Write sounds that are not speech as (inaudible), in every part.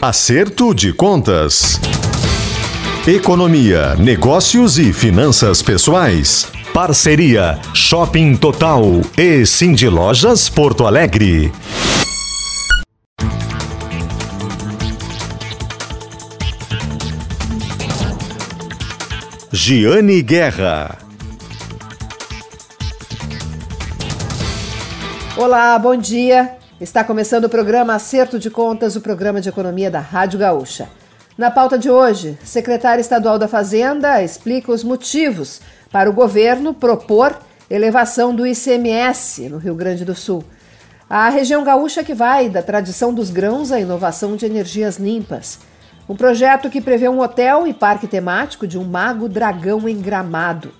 Acerto de contas. Economia, negócios e finanças pessoais. Parceria Shopping Total e Cindy Lojas Porto Alegre. Giane Guerra. Olá, bom dia. Está começando o programa Acerto de Contas, o programa de economia da Rádio Gaúcha. Na pauta de hoje, secretário estadual da Fazenda explica os motivos para o governo propor elevação do ICMS no Rio Grande do Sul. A região gaúcha que vai da tradição dos grãos à inovação de energias limpas. Um projeto que prevê um hotel e parque temático de um mago dragão em Gramado.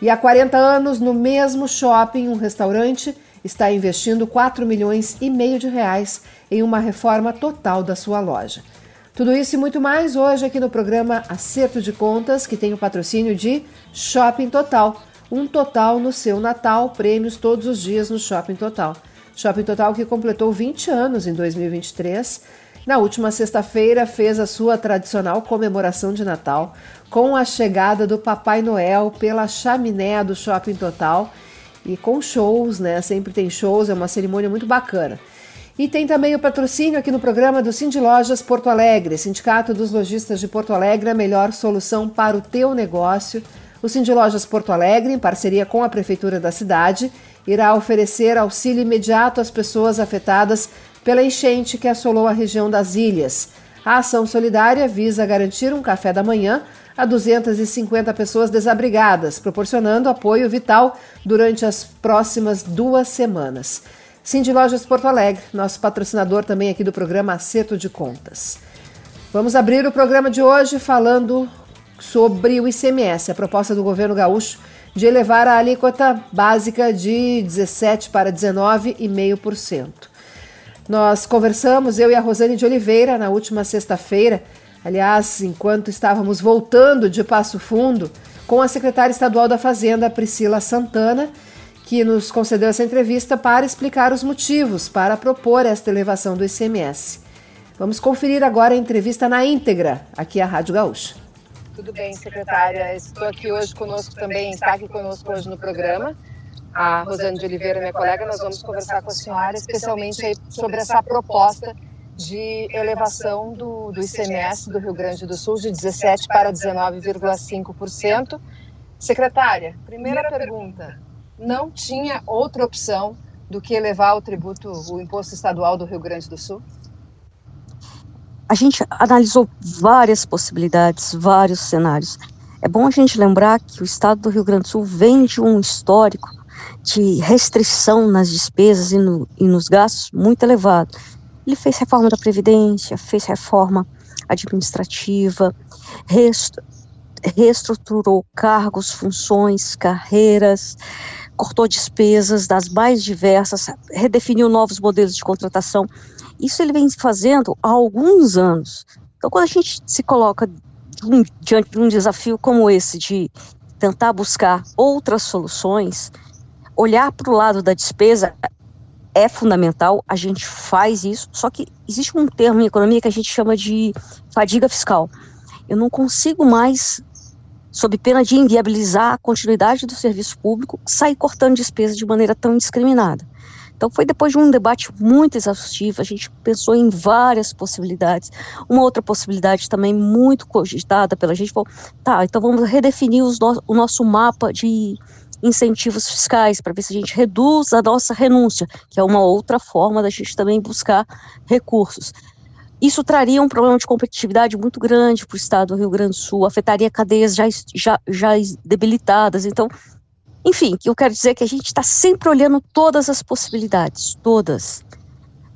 E há 40 anos, no mesmo shopping, um restaurante está investindo 4 milhões e meio de reais em uma reforma total da sua loja. Tudo isso e muito mais hoje aqui no programa Acerto de Contas, que tem o patrocínio de Shopping Total. Um total no seu Natal, prêmios todos os dias no Shopping Total. Shopping Total que completou 20 anos em 2023 na última sexta-feira, fez a sua tradicional comemoração de Natal com a chegada do Papai Noel pela chaminé do Shopping Total e com shows, né? Sempre tem shows, é uma cerimônia muito bacana. E tem também o patrocínio aqui no programa do Cindy Lojas Porto Alegre, Sindicato dos Lojistas de Porto Alegre, a melhor solução para o teu negócio. O Cindy Lojas Porto Alegre, em parceria com a Prefeitura da cidade, irá oferecer auxílio imediato às pessoas afetadas pela enchente que assolou a região das ilhas. A ação solidária visa garantir um café da manhã a 250 pessoas desabrigadas, proporcionando apoio vital durante as próximas duas semanas. Cindy Lojas Porto Alegre, nosso patrocinador também aqui do programa Acerto de Contas. Vamos abrir o programa de hoje falando sobre o ICMS, a proposta do governo gaúcho de elevar a alíquota básica de 17 para 19,5%. Nós conversamos, eu e a Rosane de Oliveira, na última sexta-feira, aliás, enquanto estávamos voltando de Passo Fundo, com a secretária estadual da Fazenda, Priscila Santana, que nos concedeu essa entrevista para explicar os motivos para propor esta elevação do ICMS. Vamos conferir agora a entrevista na íntegra, aqui à Rádio Gaúcha. Tudo bem, secretária. Estou aqui hoje conosco também, está aqui conosco hoje no programa a Rosane de Oliveira, minha colega, nós vamos conversar com a senhora especialmente sobre essa proposta de elevação do, do ICMS do Rio Grande do Sul de 17% para 19,5%. Secretária, primeira pergunta: não tinha outra opção do que elevar o tributo, o imposto estadual do Rio Grande do Sul? A gente analisou várias possibilidades, vários cenários. É bom a gente lembrar que o estado do Rio Grande do Sul vem de um histórico de restrição nas despesas e, no, e nos gastos muito elevado. Ele fez reforma da Previdência, fez reforma administrativa, reestruturou cargos, funções, carreiras, cortou despesas das mais diversas, redefiniu novos modelos de contratação. Isso ele vem fazendo há alguns anos. Então, quando a gente se coloca diante de um desafio como esse, de tentar buscar outras soluções, olhar para o lado da despesa é fundamental, a gente faz isso, só que existe um termo em economia que a gente chama de fadiga fiscal. Eu não consigo mais, sob pena de inviabilizar a continuidade do serviço público, sair cortando despesa de maneira tão indiscriminada. Então foi depois de um debate muito exaustivo, a gente pensou em várias possibilidades. Uma outra possibilidade também muito cogitada pela gente foi, tá, então vamos redefinir no o nosso mapa de incentivos fiscais para ver se a gente reduz a nossa renúncia, que é uma outra forma da gente também buscar recursos. Isso traria um problema de competitividade muito grande para o estado do Rio Grande do Sul, afetaria cadeias já, já, já debilitadas. Então, enfim, eu quero dizer que a gente está sempre olhando todas as possibilidades, todas.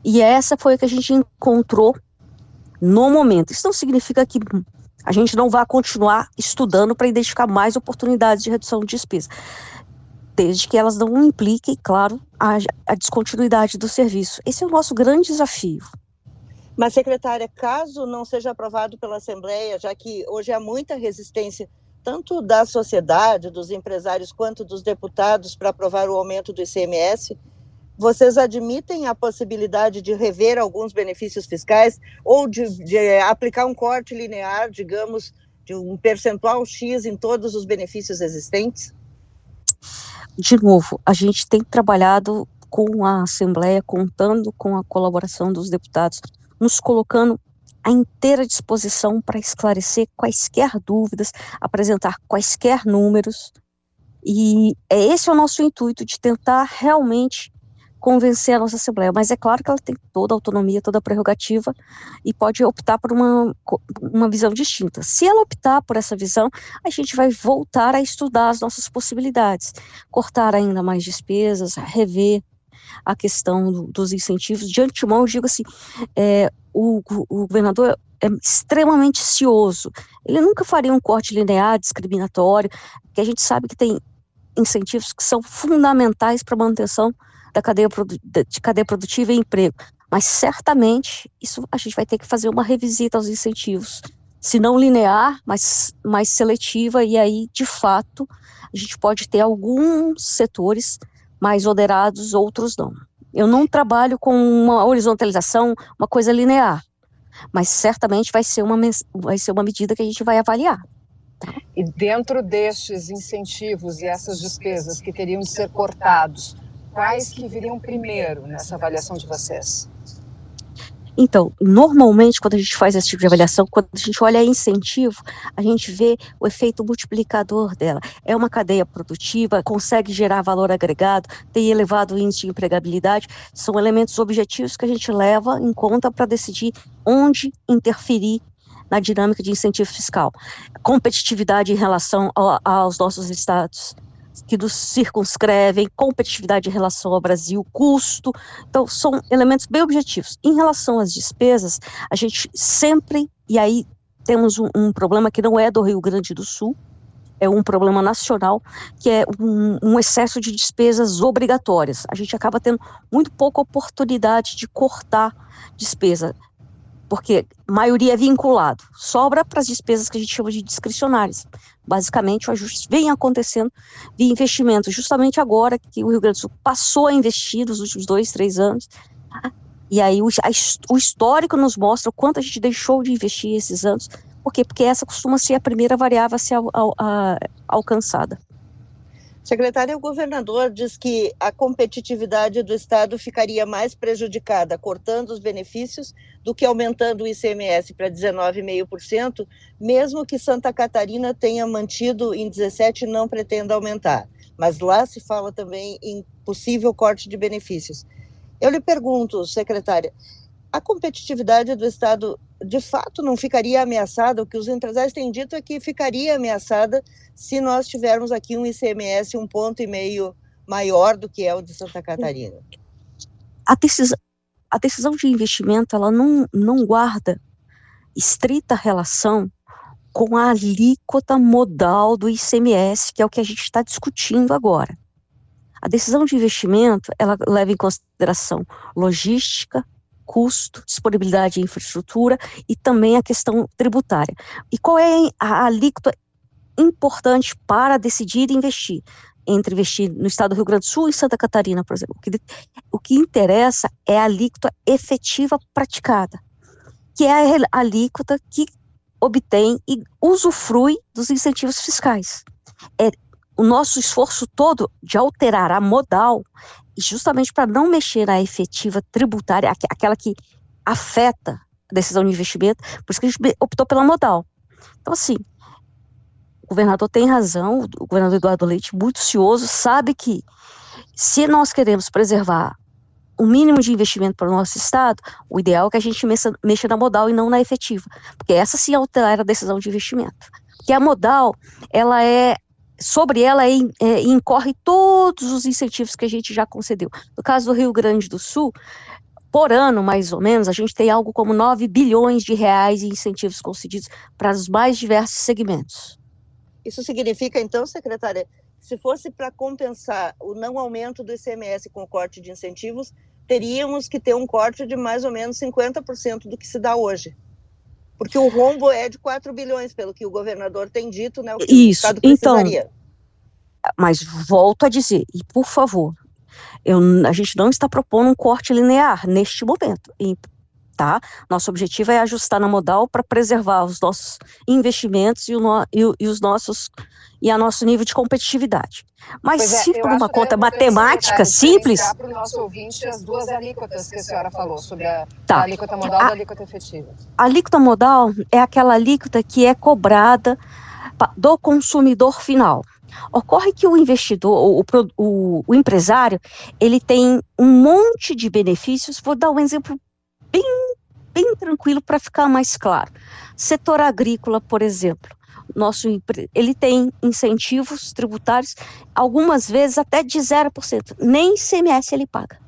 E essa foi a que a gente encontrou no momento. Isso não significa que a gente não vai continuar estudando para identificar mais oportunidades de redução de despesa desde que elas não impliquem, claro, a, a descontinuidade do serviço. Esse é o nosso grande desafio. Mas, secretária, caso não seja aprovado pela Assembleia, já que hoje há muita resistência, tanto da sociedade, dos empresários, quanto dos deputados, para aprovar o aumento do ICMS, vocês admitem a possibilidade de rever alguns benefícios fiscais ou de, de aplicar um corte linear, digamos, de um percentual X em todos os benefícios existentes? De novo, a gente tem trabalhado com a Assembleia, contando com a colaboração dos deputados, nos colocando à inteira disposição para esclarecer quaisquer dúvidas, apresentar quaisquer números. E é esse é o nosso intuito de tentar realmente convencer a nossa Assembleia, mas é claro que ela tem toda a autonomia, toda a prerrogativa e pode optar por uma, uma visão distinta. Se ela optar por essa visão, a gente vai voltar a estudar as nossas possibilidades, cortar ainda mais despesas, rever a questão do, dos incentivos. De antemão, eu digo assim, é, o, o governador é extremamente cioso. Ele nunca faria um corte linear, discriminatório, porque a gente sabe que tem incentivos que são fundamentais para a manutenção da cadeia, de cadeia produtiva e emprego. Mas certamente isso a gente vai ter que fazer uma revisita aos incentivos, se não linear, mas mais seletiva, e aí, de fato, a gente pode ter alguns setores mais onerados, outros não. Eu não trabalho com uma horizontalização, uma coisa linear, mas certamente vai ser uma, vai ser uma medida que a gente vai avaliar. E dentro destes incentivos e essas despesas que teriam de ser cortados, quais que viriam primeiro nessa avaliação de vocês? Então, normalmente, quando a gente faz esse tipo de avaliação, quando a gente olha incentivo, a gente vê o efeito multiplicador dela. É uma cadeia produtiva, consegue gerar valor agregado, tem elevado índice de empregabilidade, são elementos objetivos que a gente leva em conta para decidir onde interferir na dinâmica de incentivo fiscal. Competitividade em relação ao, aos nossos estados que nos circunscrevem, competitividade em relação ao Brasil, custo. Então, são elementos bem objetivos. Em relação às despesas, a gente sempre, e aí temos um, um problema que não é do Rio Grande do Sul, é um problema nacional, que é um, um, excesso de despesas obrigatórias. A gente acaba tendo muito pouca oportunidade de cortar despesa porque maioria é vinculado, sobra para as despesas que a gente chama de discricionárias. Basicamente, o ajuste vem acontecendo de investimento, justamente agora que o Rio Grande do Sul passou a investir nos últimos dois, três anos, e aí o, a, o histórico nos mostra o quanto a gente deixou de investir esses anos, por quê? Porque essa costuma ser a primeira variável a ser a, a, alcançada. Secretária, o governador diz que a competitividade do Estado ficaria mais prejudicada cortando os benefícios do que aumentando o ICMS para 19,5%, mesmo que Santa Catarina tenha mantido em 17% e não pretenda aumentar. Mas lá se fala também em possível corte de benefícios. Eu lhe pergunto, secretária, a competitividade do Estado de fato não ficaria ameaçada? O que os empresários têm dito é que ficaria ameaçada se nós tivermos aqui um ICMS um ponto e meio maior do que é o de Santa Catarina. A decisão, a decisão de investimento ela não, não guarda estrita relação com a alíquota modal do ICMS, que é o que a gente está discutindo agora. A decisão de investimento, ela leva em consideração logística, custo, disponibilidade de infraestrutura e também a questão tributária. E qual é a alíquota importante para decidir investir? Entre investir no estado do Rio Grande do Sul e Santa Catarina, por exemplo. O que, o que interessa é a alíquota efetiva praticada, que é a alíquota que obtém e usufrui dos incentivos fiscais. É o nosso esforço todo de alterar a modal justamente para não mexer na efetiva tributária, aquela que afeta a decisão de investimento, por isso que a gente optou pela modal. Então, assim, o governador tem razão, o governador Eduardo Leite, muito cioso, sabe que se nós queremos preservar o mínimo de investimento para o nosso Estado, o ideal é que a gente mexa, mexa na modal e não na efetiva, porque essa sim alterar a decisão de investimento. Porque a modal, ela é sobre ela é, é, incorre todos os incentivos que a gente já concedeu. No caso do Rio Grande do Sul, por ano, mais ou menos, a gente tem algo como 9 bilhões de reais em incentivos concedidos para os mais diversos segmentos. Isso significa, então, secretária, se fosse para compensar o não aumento do ICMS com o corte de incentivos, teríamos que ter um corte de mais ou menos 50% do que se dá hoje. Porque o rombo é de 4 bilhões, pelo que o governador tem dito, né? O que Isso, então. Mas volto a dizer, e por favor, Eu, a gente não está propondo um corte linear neste momento. E, tá? Nosso objetivo é ajustar na modal para preservar os nossos investimentos e, o, e, e os nossos e a nosso nível de competitividade. Mas é, se por uma conta matemática simples. Para o nosso ouvinte as duas alíquotas que a senhora falou, sobre a, tá. a alíquota modal a, e a alíquota efetiva. A alíquota modal é aquela alíquota que é cobrada do consumidor final. Ocorre que o investidor, o, o, o empresário, ele tem um monte de benefícios. Vou dar um exemplo bem, bem tranquilo para ficar mais claro. Setor agrícola, por exemplo nosso ele tem incentivos tributários, algumas vezes até de 0%, nem ICMS ele paga.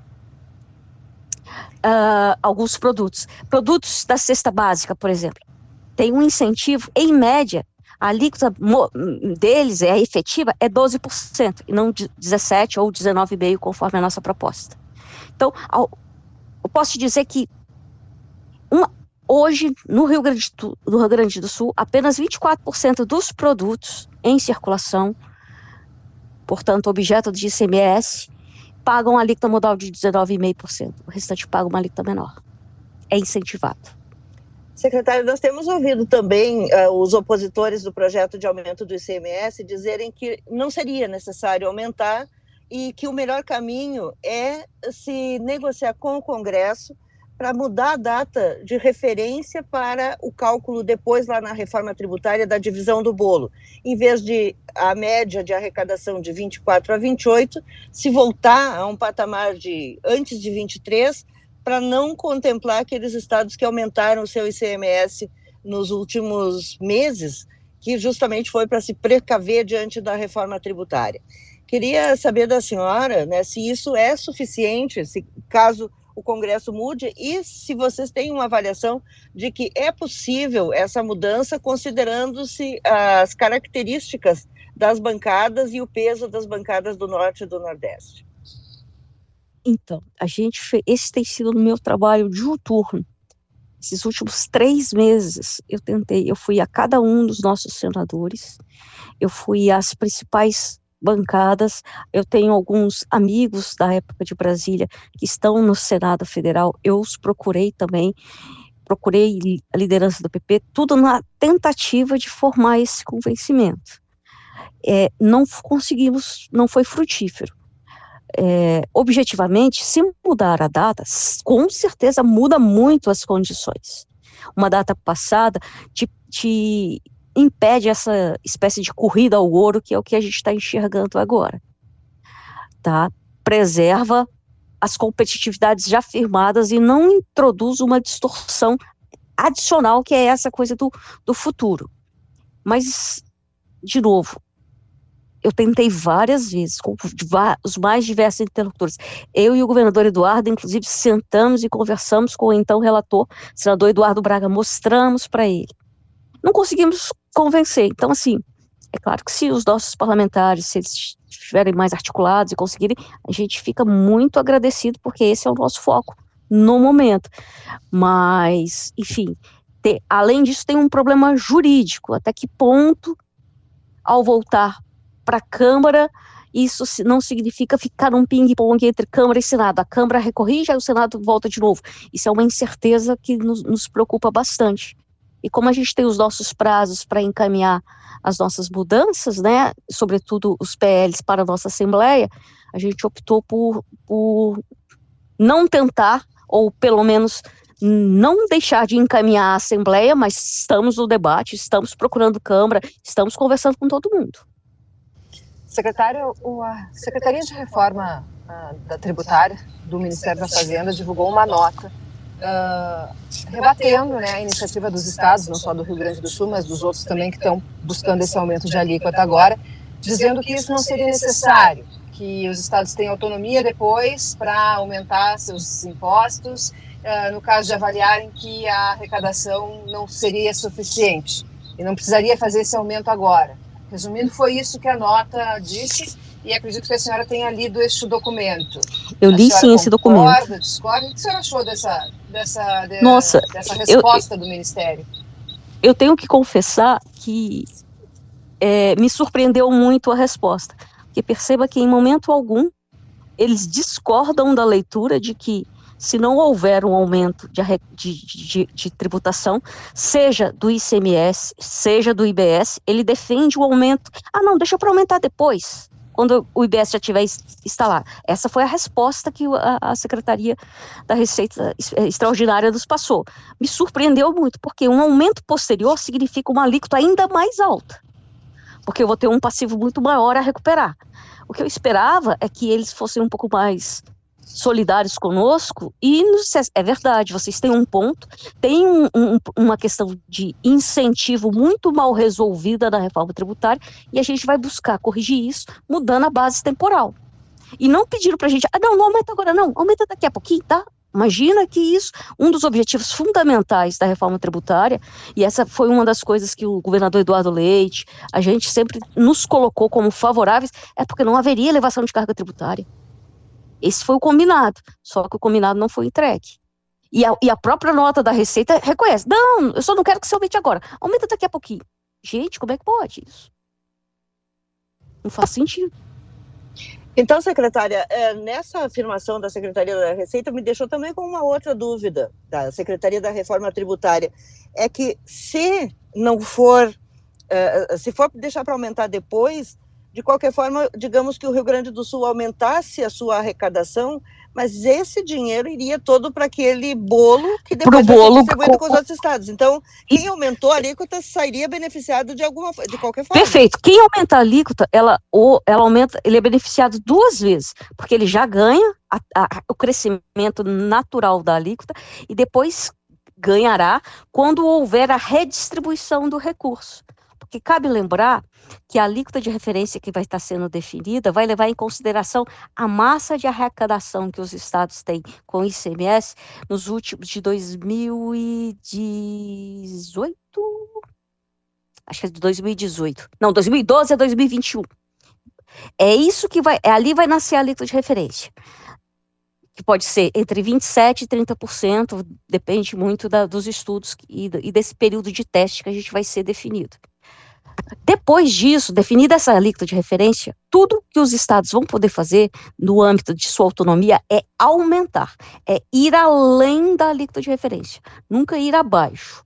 Uh, alguns produtos. Produtos da cesta básica, por exemplo, tem um incentivo, em média, a alíquota deles, é efetiva, é 12%, e não 17% ou 19,5%, conforme a nossa proposta. Então, eu posso te dizer que uma, Hoje, no Rio Grande do, no Rio Grande do Sul, apenas 24% dos produtos em circulação, portanto, objeto de ICMS, pagam a alíquota modal de 19,5%. O restante paga uma alíquota menor. É incentivado. Secretário, nós temos ouvido também uh, os opositores do projeto de aumento do ICMS dizerem que não seria necessário aumentar e que o melhor caminho é se negociar com o Congresso para mudar a data de referência para o cálculo depois lá na reforma tributária da divisão do bolo. Em vez de a média de arrecadação de 24 a 28, se voltar a um patamar de antes de 23, para não contemplar aqueles estados que aumentaram o seu ICMS nos últimos meses, que justamente foi para se precaver diante da reforma tributária. Queria saber da senhora né, se isso é suficiente, se caso o Congresso mude e se vocês têm uma avaliação de que é possível essa mudança considerando-se as características das bancadas e o peso das bancadas do Norte e do Nordeste. Então, a gente esse tem sido o meu trabalho diuturno. Esses últimos três meses, eu tentei, eu fui a cada um dos nossos senadores, eu fui às principais bancadas. Eu tenho alguns amigos da época de Brasília que estão no Senado Federal, eu os procurei também, procurei a liderança do PP, tudo na tentativa de formar esse convencimento. É, não conseguimos, não foi frutífero. É, objetivamente, se mudar a data, com certeza muda muito as condições. Uma data passada te, te impede essa espécie de corrida ao ouro que é o que a gente está enxergando agora. Tá? Preserva as competitividades já firmadas e não introduz uma distorção adicional que é essa coisa do, do futuro. Mas, de novo, eu tentei várias vezes, com os mais diversos interlocutores. Eu e o governador Eduardo, inclusive, sentamos e conversamos com o então relator, senador Eduardo Braga, mostramos para ele. Não conseguimos convencer. Então, assim, é claro que se os nossos parlamentares, se eles estiverem mais articulados e conseguirem, a gente fica muito agradecido, porque esse é o nosso foco no momento. Mas, enfim, ter, além disso, tem um problema jurídico. Até que ponto, ao voltar para a Câmara, isso não significa ficar um ping-pong entre Câmara e Senado. A Câmara recorrige, aí o Senado volta de novo. Isso é uma incerteza que nos, nos preocupa bastante. E como a gente tem os nossos prazos para encaminhar as nossas mudanças, né, sobretudo os PLs para a nossa Assembleia, a gente optou por, por não tentar, ou pelo menos não deixar de encaminhar a Assembleia, mas estamos no debate, estamos procurando Câmara, estamos conversando com todo mundo. Secretário, a Secretaria de Reforma da Tributária do Ministério da Fazenda divulgou uma nota uh, rebatendo né, a iniciativa dos estados, não só do Rio Grande do Sul, mas dos outros também que estão buscando esse aumento de alíquota agora, dizendo que isso não seria necessário, que os estados têm autonomia depois para aumentar seus impostos, uh, no caso de avaliarem que a arrecadação não seria suficiente e não precisaria fazer esse aumento agora. Resumindo, foi isso que a nota disse e acredito que a senhora tenha lido este documento. Eu li sim esse documento. Discorda? O que a senhora achou dessa, dessa, de, Nossa, dessa resposta eu, do Ministério? Eu tenho que confessar que é, me surpreendeu muito a resposta. Porque perceba que em momento algum eles discordam da leitura de que se não houver um aumento de, de, de, de, tributação, seja do ICMS, seja do IBS, ele defende o aumento. Ah, não, deixa para aumentar depois, quando o IBS já tiver instalado. Essa foi a resposta que a, a Secretaria da Receita Extraordinária nos passou. Me surpreendeu muito, porque um aumento posterior significa uma alíquota ainda mais alta, porque eu vou ter um passivo muito maior a recuperar. O que eu esperava é que eles fossem um pouco mais solidários conosco e nos, é verdade, vocês têm um ponto, tem um, um, uma questão de incentivo muito mal resolvida na reforma tributária e a gente vai buscar corrigir isso mudando a base temporal. E não pediram para a gente, ah, não, não aumenta agora, não, aumenta daqui a pouquinho, tá? Imagina que isso, um dos objetivos fundamentais da reforma tributária, e essa foi uma das coisas que o governador Eduardo Leite, a gente sempre nos colocou como favoráveis, é porque não haveria elevação de carga tributária. Esse foi o combinado, só que o combinado não foi entregue. E a, e a própria nota da Receita reconhece: não, eu só não quero que você aumente agora, aumenta daqui a pouquinho. Gente, como é que pode isso? Não faz sentido. Então, secretária, é, nessa afirmação da Secretaria da Receita me deixou também com uma outra dúvida da Secretaria da Reforma Tributária. É que se não for, é, se for deixar para aumentar depois, de qualquer forma, digamos que o Rio Grande do Sul aumentasse a sua arrecadação, mas esse dinheiro iria todo para aquele bolo que depois Pro bolo distribuído com... com os outros estados. Então, quem aumentou a alíquota sairia beneficiado de alguma de qualquer forma. Perfeito. Quem aumenta a alíquota, ela, ou, ela aumenta, ele é beneficiado duas vezes, porque ele já ganha a, a, o crescimento natural da alíquota e depois ganhará quando houver a redistribuição do recurso. Porque cabe lembrar que a alíquota de referência que vai estar sendo definida vai levar em consideração a massa de arrecadação que os estados têm com o ICMS nos últimos de 2018, acho que é de 2018, não, 2012 a 2021. É isso que vai, é, ali vai nascer a alíquota de referência que pode ser entre 27% e 30%, depende muito da, dos estudos e, e, desse período de teste que a gente vai ser definido. Depois disso, definida essa alíquota de referência, tudo que os estados vão poder fazer no âmbito de sua autonomia é aumentar, é ir além da alíquota de referência, nunca ir abaixo.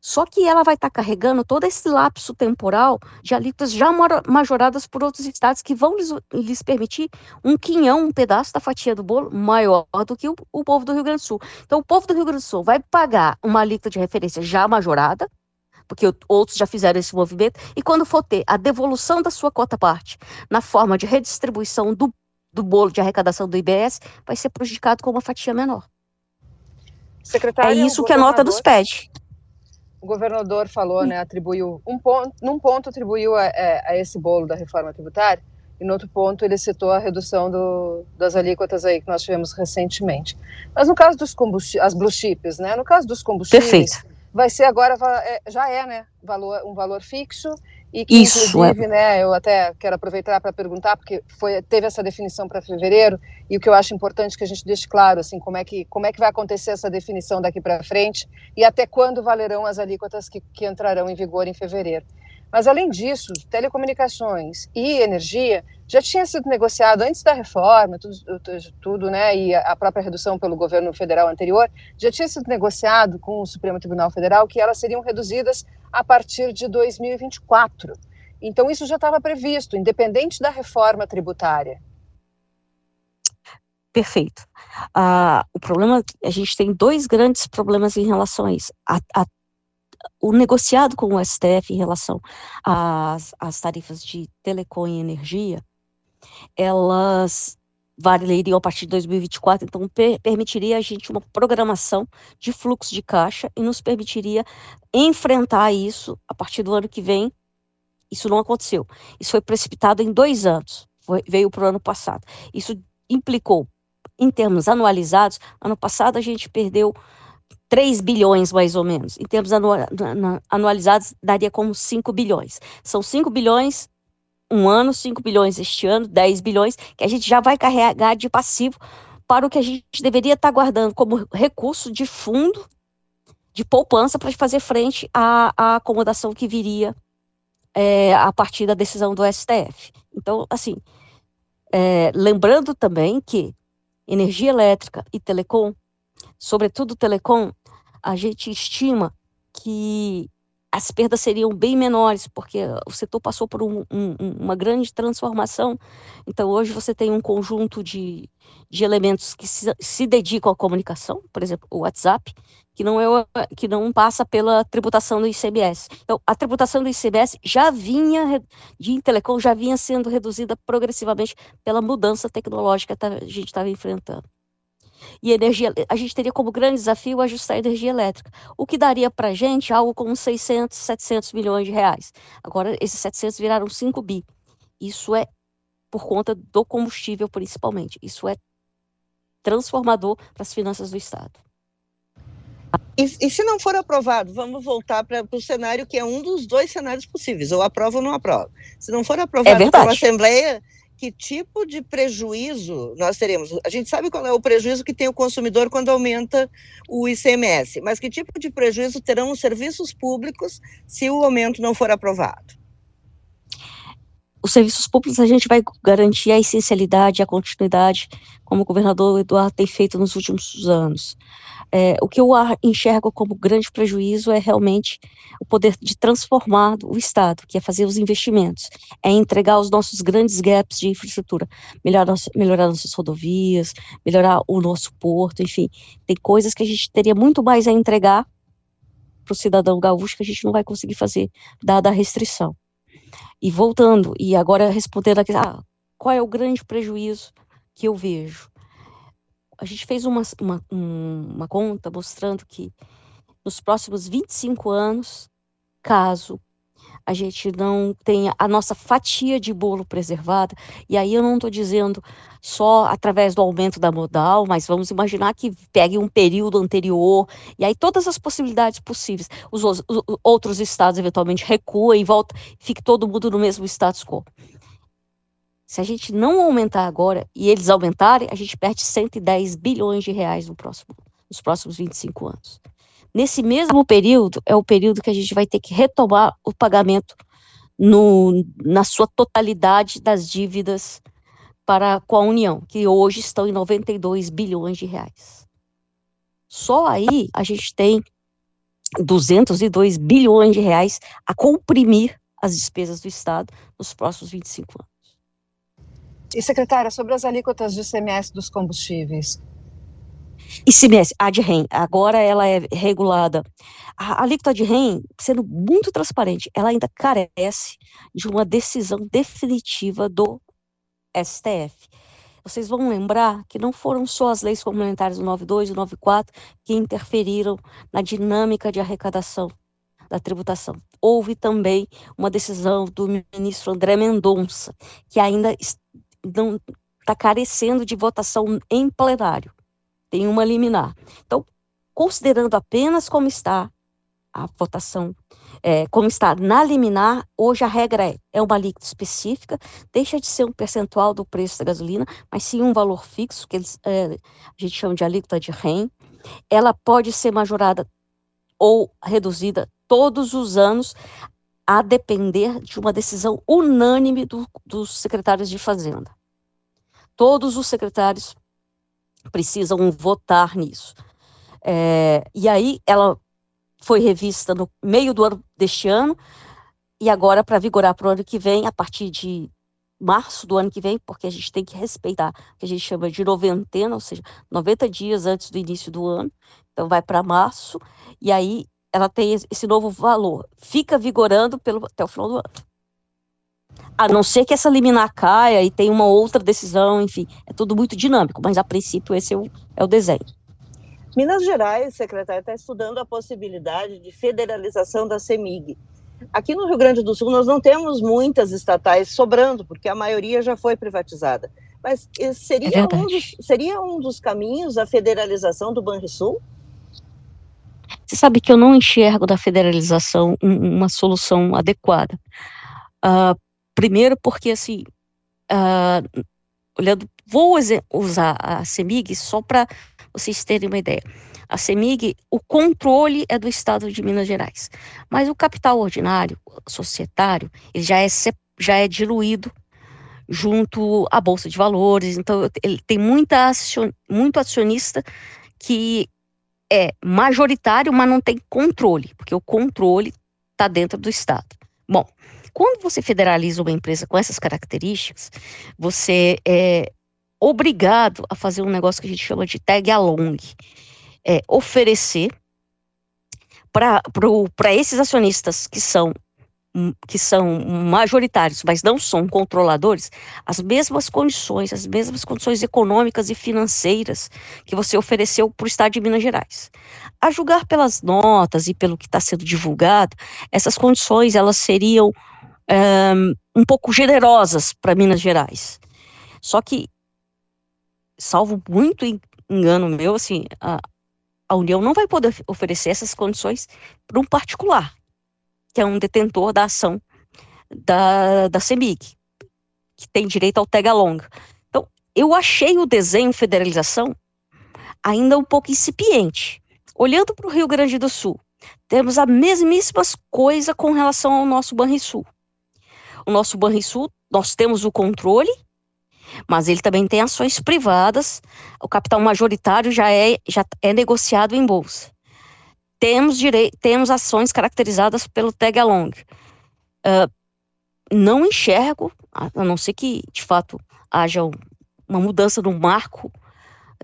Só que ela vai estar carregando todo esse lapso temporal de alíquotas já majoradas por outros estados que vão lhes, lhes, permitir um quinhão, um pedaço da fatia do bolo maior do que o, o povo do Rio Grande do Sul. Então, o povo do Rio Grande do Sul vai pagar uma alíquota de referência já majorada, porque outros já fizeram esse movimento, e quando for ter a devolução da sua cota parte na forma de redistribuição do, do bolo de arrecadação do IBS, vai ser prejudicado com uma fatia menor. Secretária, é isso que a nota nos pede. O governador falou, né, atribuiu um ponto, num ponto atribuiu a, é, a, esse bolo da reforma tributária, e no outro ponto ele citou a redução do, das alíquotas aí que nós tivemos recentemente. Mas no caso dos combustíveis, as blue chips, né, no caso dos combustíveis, Perfeito vai ser agora, é, já é, né, valor, um valor fixo, e que Isso, inclusive, é. né, eu até quero aproveitar para perguntar, porque foi, teve essa definição para fevereiro, e o que eu acho importante que a gente deixe claro, assim, como é que, como é que vai acontecer essa definição daqui para frente, e até quando valerão as alíquotas que, que entrarão em vigor em fevereiro. Mas, além disso, telecomunicações e energia já tinha sido negociado antes da reforma, tudo, tudo, né, e a própria redução pelo governo federal anterior, já tinha sido negociado com o Supremo Tribunal Federal que elas seriam reduzidas a partir de 2024. Então, isso já estava previsto, independente da reforma tributária. Perfeito. Ah, o problema, a gente tem dois grandes problemas em relação a isso. A, a o negociado com o STF em relação às, às tarifas de telecom e energia, elas valeriam a partir de 2024, então per permitiria a gente uma programação de fluxo de caixa e nos permitiria enfrentar isso a partir do ano que vem. Isso não aconteceu. Isso foi precipitado em dois anos, foi, veio para o ano passado. Isso implicou, em termos anualizados, ano passado a gente perdeu 3 bilhões, mais ou menos. Em termos anualizados, daria como 5 bilhões. São 5 bilhões um ano, 5 bilhões este ano, 10 bilhões, que a gente já vai carregar de passivo para o que a gente deveria estar guardando como recurso de fundo de poupança para fazer frente à, à, acomodação que viria é, a partir da decisão do STF. Então, assim, É, lembrando também que energia elétrica e telecom, sobretudo telecom, a gente estima que as perdas seriam bem menores, porque o setor passou por um, um, uma grande transformação. Então, hoje você tem um conjunto de, de elementos que se, se dedicam à comunicação, por exemplo, o WhatsApp, que não, é, que não passa pela tributação do ICMS. Então, a tributação do ICMS já vinha, de telecom, já vinha sendo reduzida progressivamente pela mudança tecnológica que a gente estava enfrentando e energia, a gente teria como grande desafio ajustar a energia elétrica, o que daria para a gente algo como 600, 700 milhões de reais. Agora, esses 700 viraram 5 bi. Isso é por conta do combustível, principalmente. Isso é transformador para as finanças do Estado. E, e, se não for aprovado, vamos voltar para o cenário que é um dos dois cenários possíveis, ou aprova ou não aprova. Se não for aprovado é pela Assembleia, que tipo de prejuízo nós teremos? A gente sabe qual é o prejuízo que tem o consumidor quando aumenta o ICMS, mas que tipo de prejuízo terão os serviços públicos se o aumento não for aprovado? Os serviços públicos a gente vai garantir a essencialidade, a continuidade, como o governador Eduardo tem feito nos últimos anos. É, o que eu enxergo como grande prejuízo é realmente o poder de transformar o Estado, que é fazer os investimentos, é entregar os nossos grandes gaps de infraestrutura, melhorar, melhorar nossas rodovias, melhorar o nosso porto, enfim, tem coisas que a gente teria muito mais a entregar para o cidadão gaúcho que a gente não vai conseguir fazer, dada a restrição. E voltando, e agora respondendo aqui, ah, qual é o grande prejuízo que eu vejo? a gente fez uma, uma, uma conta mostrando que nos próximos 25 anos, caso a gente não tenha a nossa fatia de bolo preservada, e aí eu não estou dizendo só através do aumento da modal, mas vamos imaginar que pegue um período anterior, e aí todas as possibilidades possíveis. Os, os outros estados eventualmente recuam e volta, fique todo mundo no mesmo status quo. Se a gente não aumentar agora e eles aumentarem, a gente perde 110 bilhões de reais no próximo, nos próximos 25 anos. Nesse mesmo período, é o período que a gente vai ter que retomar o pagamento no, na sua totalidade das dívidas para com a União, que hoje estão em 92 bilhões de reais. Só aí a gente tem 202 bilhões de reais a comprimir as despesas do Estado nos próximos 25 anos. E, secretária, sobre as alíquotas de ICMS dos combustíveis? ICMS, a de REM, agora ela é regulada. A alíquota de REM, sendo muito transparente, ela ainda carece de uma decisão definitiva do STF. Vocês vão lembrar que não foram só as leis complementares do 92 e 94 que interferiram na dinâmica de arrecadação da tributação. Houve também uma decisão do ministro André Mendonça, que ainda não está carecendo de votação em plenário. Tem uma liminar. Então, considerando apenas como está a votação, é, como está na liminar, hoje a regra é, é uma alíquota específica, deixa de ser um percentual do preço da gasolina, mas sim um valor fixo, que eles, é, a gente chama de alíquota de REM. Ela pode ser majorada ou reduzida todos os anos a depender de uma decisão unânime do, dos secretários de Fazenda. Todos os secretários precisam votar nisso. É, e aí ela foi revista no meio do ano deste ano, e agora para vigorar para o ano que vem, a partir de março do ano que vem, porque a gente tem que respeitar o que a gente chama de noventena, ou seja, 90 dias antes do início do ano, então vai para março, e aí ela tem esse novo valor. Fica vigorando pelo, até o final do ano. A não ser que essa liminar caia e tenha uma outra decisão, enfim, é tudo muito dinâmico, mas a princípio esse é o, é o desenho. Minas Gerais, secretário, está estudando a possibilidade de federalização da CEMIG. Aqui no Rio Grande do Sul, nós não temos muitas estatais sobrando, porque a maioria já foi privatizada. Mas eh, seria, é um, dos, seria um dos caminhos a federalização do Banrisul? Você sabe que eu não enxergo da federalização uma solução adequada. Uh, primeiro porque, assim, uh, olhando, vou usar a CEMIG só para vocês terem uma ideia. A CEMIG, o controle é do Estado de Minas Gerais, mas o capital ordinário, societário, ele já é, já é diluído junto à Bolsa de Valores. Então, ele tem muita acion, muito acionista que é majoritário, mas não tem controle, porque o controle está dentro do Estado. Bom, quando você federaliza uma empresa com essas características, você é obrigado a fazer um negócio que a gente chama de tag along, é oferecer para esses acionistas que são que são majoritários, mas não são controladores, as mesmas condições, as mesmas condições econômicas e financeiras que você ofereceu para o Estado de Minas Gerais. A julgar pelas notas e pelo que está sendo divulgado, essas condições elas seriam um, um pouco generosas para Minas Gerais. Só que, salvo muito engano meu, assim, a, a União não vai poder oferecer essas condições para um particular que é um detentor da ação da, da CEMIG, que tem direito ao tag along. Então, eu achei o desenho federalização ainda um pouco incipiente. Olhando para o Rio Grande do Sul, temos a mesmíssima coisa com relação ao nosso Banrisul. O nosso Banrisul, nós temos o controle, mas ele também tem ações privadas, o capital majoritário já é, já é negociado em bolsa temos, direi temos ações caracterizadas pelo tag along. Uh, não enxergo, a não ser que de fato haja uma mudança no marco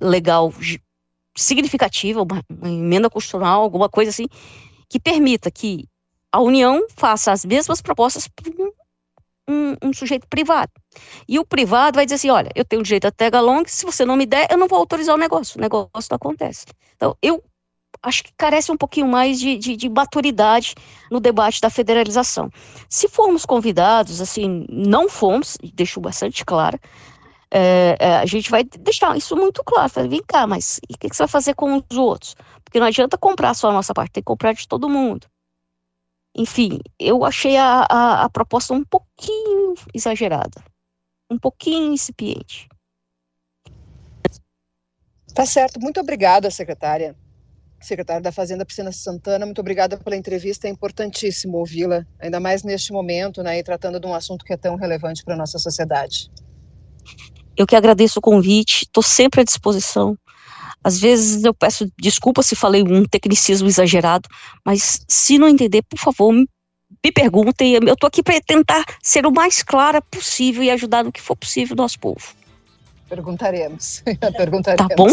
legal significativa, uma, emenda constitucional, alguma coisa assim, que permita que a União faça as mesmas propostas para um, um, um, sujeito privado. E o privado vai dizer assim: olha, eu tenho direito a tag along, se você não me der, eu não vou autorizar o negócio. O negócio não acontece. Então, eu acho que carece um pouquinho mais de, de, de, maturidade no debate da federalização. Se formos convidados, assim, não fomos, deixo bastante claro, é, é, a gente vai deixar isso muito claro. Fala, Vem cá, mas o que, que, você vai fazer com os outros? Porque não adianta comprar só a nossa parte, tem que comprar de todo mundo. Enfim, eu achei a, a, a proposta um pouquinho exagerada, um pouquinho incipiente. Tá certo, muito obrigada, secretária secretária da Fazenda, Piscina Santana, muito obrigada pela entrevista, é importantíssimo ouvi-la, ainda mais neste momento, né, e tratando de um assunto que é tão relevante para a nossa sociedade. Eu que agradeço o convite, estou sempre à disposição. Às vezes eu peço desculpa se falei um tecnicismo exagerado, mas se não entender, por favor, me, me perguntem. Eu estou aqui para tentar ser o mais clara possível e ajudar no que for possível o nosso povo. Perguntaremos. (laughs) Perguntaremos. Tá bom?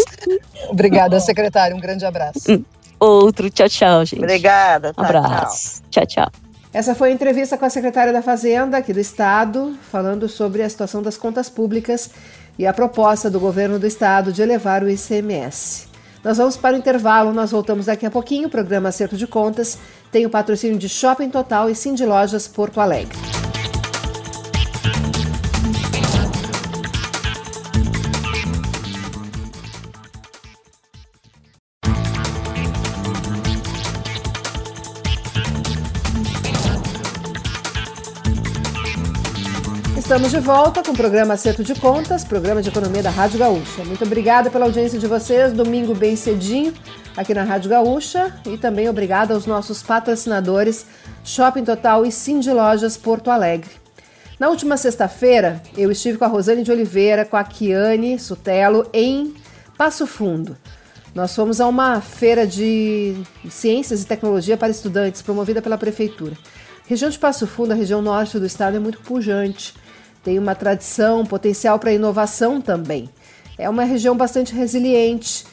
Obrigada, secretário. Um grande abraço. Hum. Outro. Tchau, tchau, gente. Obrigada. Tá, abraço. Tchau. tchau, tchau. Essa foi a entrevista com a secretária da Fazenda aqui do Estado, falando sobre a situação das contas públicas e a proposta do governo do Estado de elevar o ICMS. Nós vamos para o intervalo, nós voltamos daqui a pouquinho. O programa Acerto de Contas tem o patrocínio de Shopping Total e de Lojas Porto Alegre. Estamos de volta com o programa Acerto de Contas, programa de economia da Rádio Gaúcha. Muito obrigada pela audiência de vocês, domingo bem cedinho aqui na Rádio Gaúcha e também obrigada aos nossos patrocinadores Shopping Total e Cindy Lojas Porto Alegre. Na última sexta-feira, eu estive com a Rosane de Oliveira, com a Kiane Sutelo em Passo Fundo. Nós fomos a uma feira de ciências e tecnologia para estudantes promovida pela prefeitura. Região de Passo Fundo, a região norte do estado, é muito pujante tem uma tradição, potencial para inovação também. É uma região bastante resiliente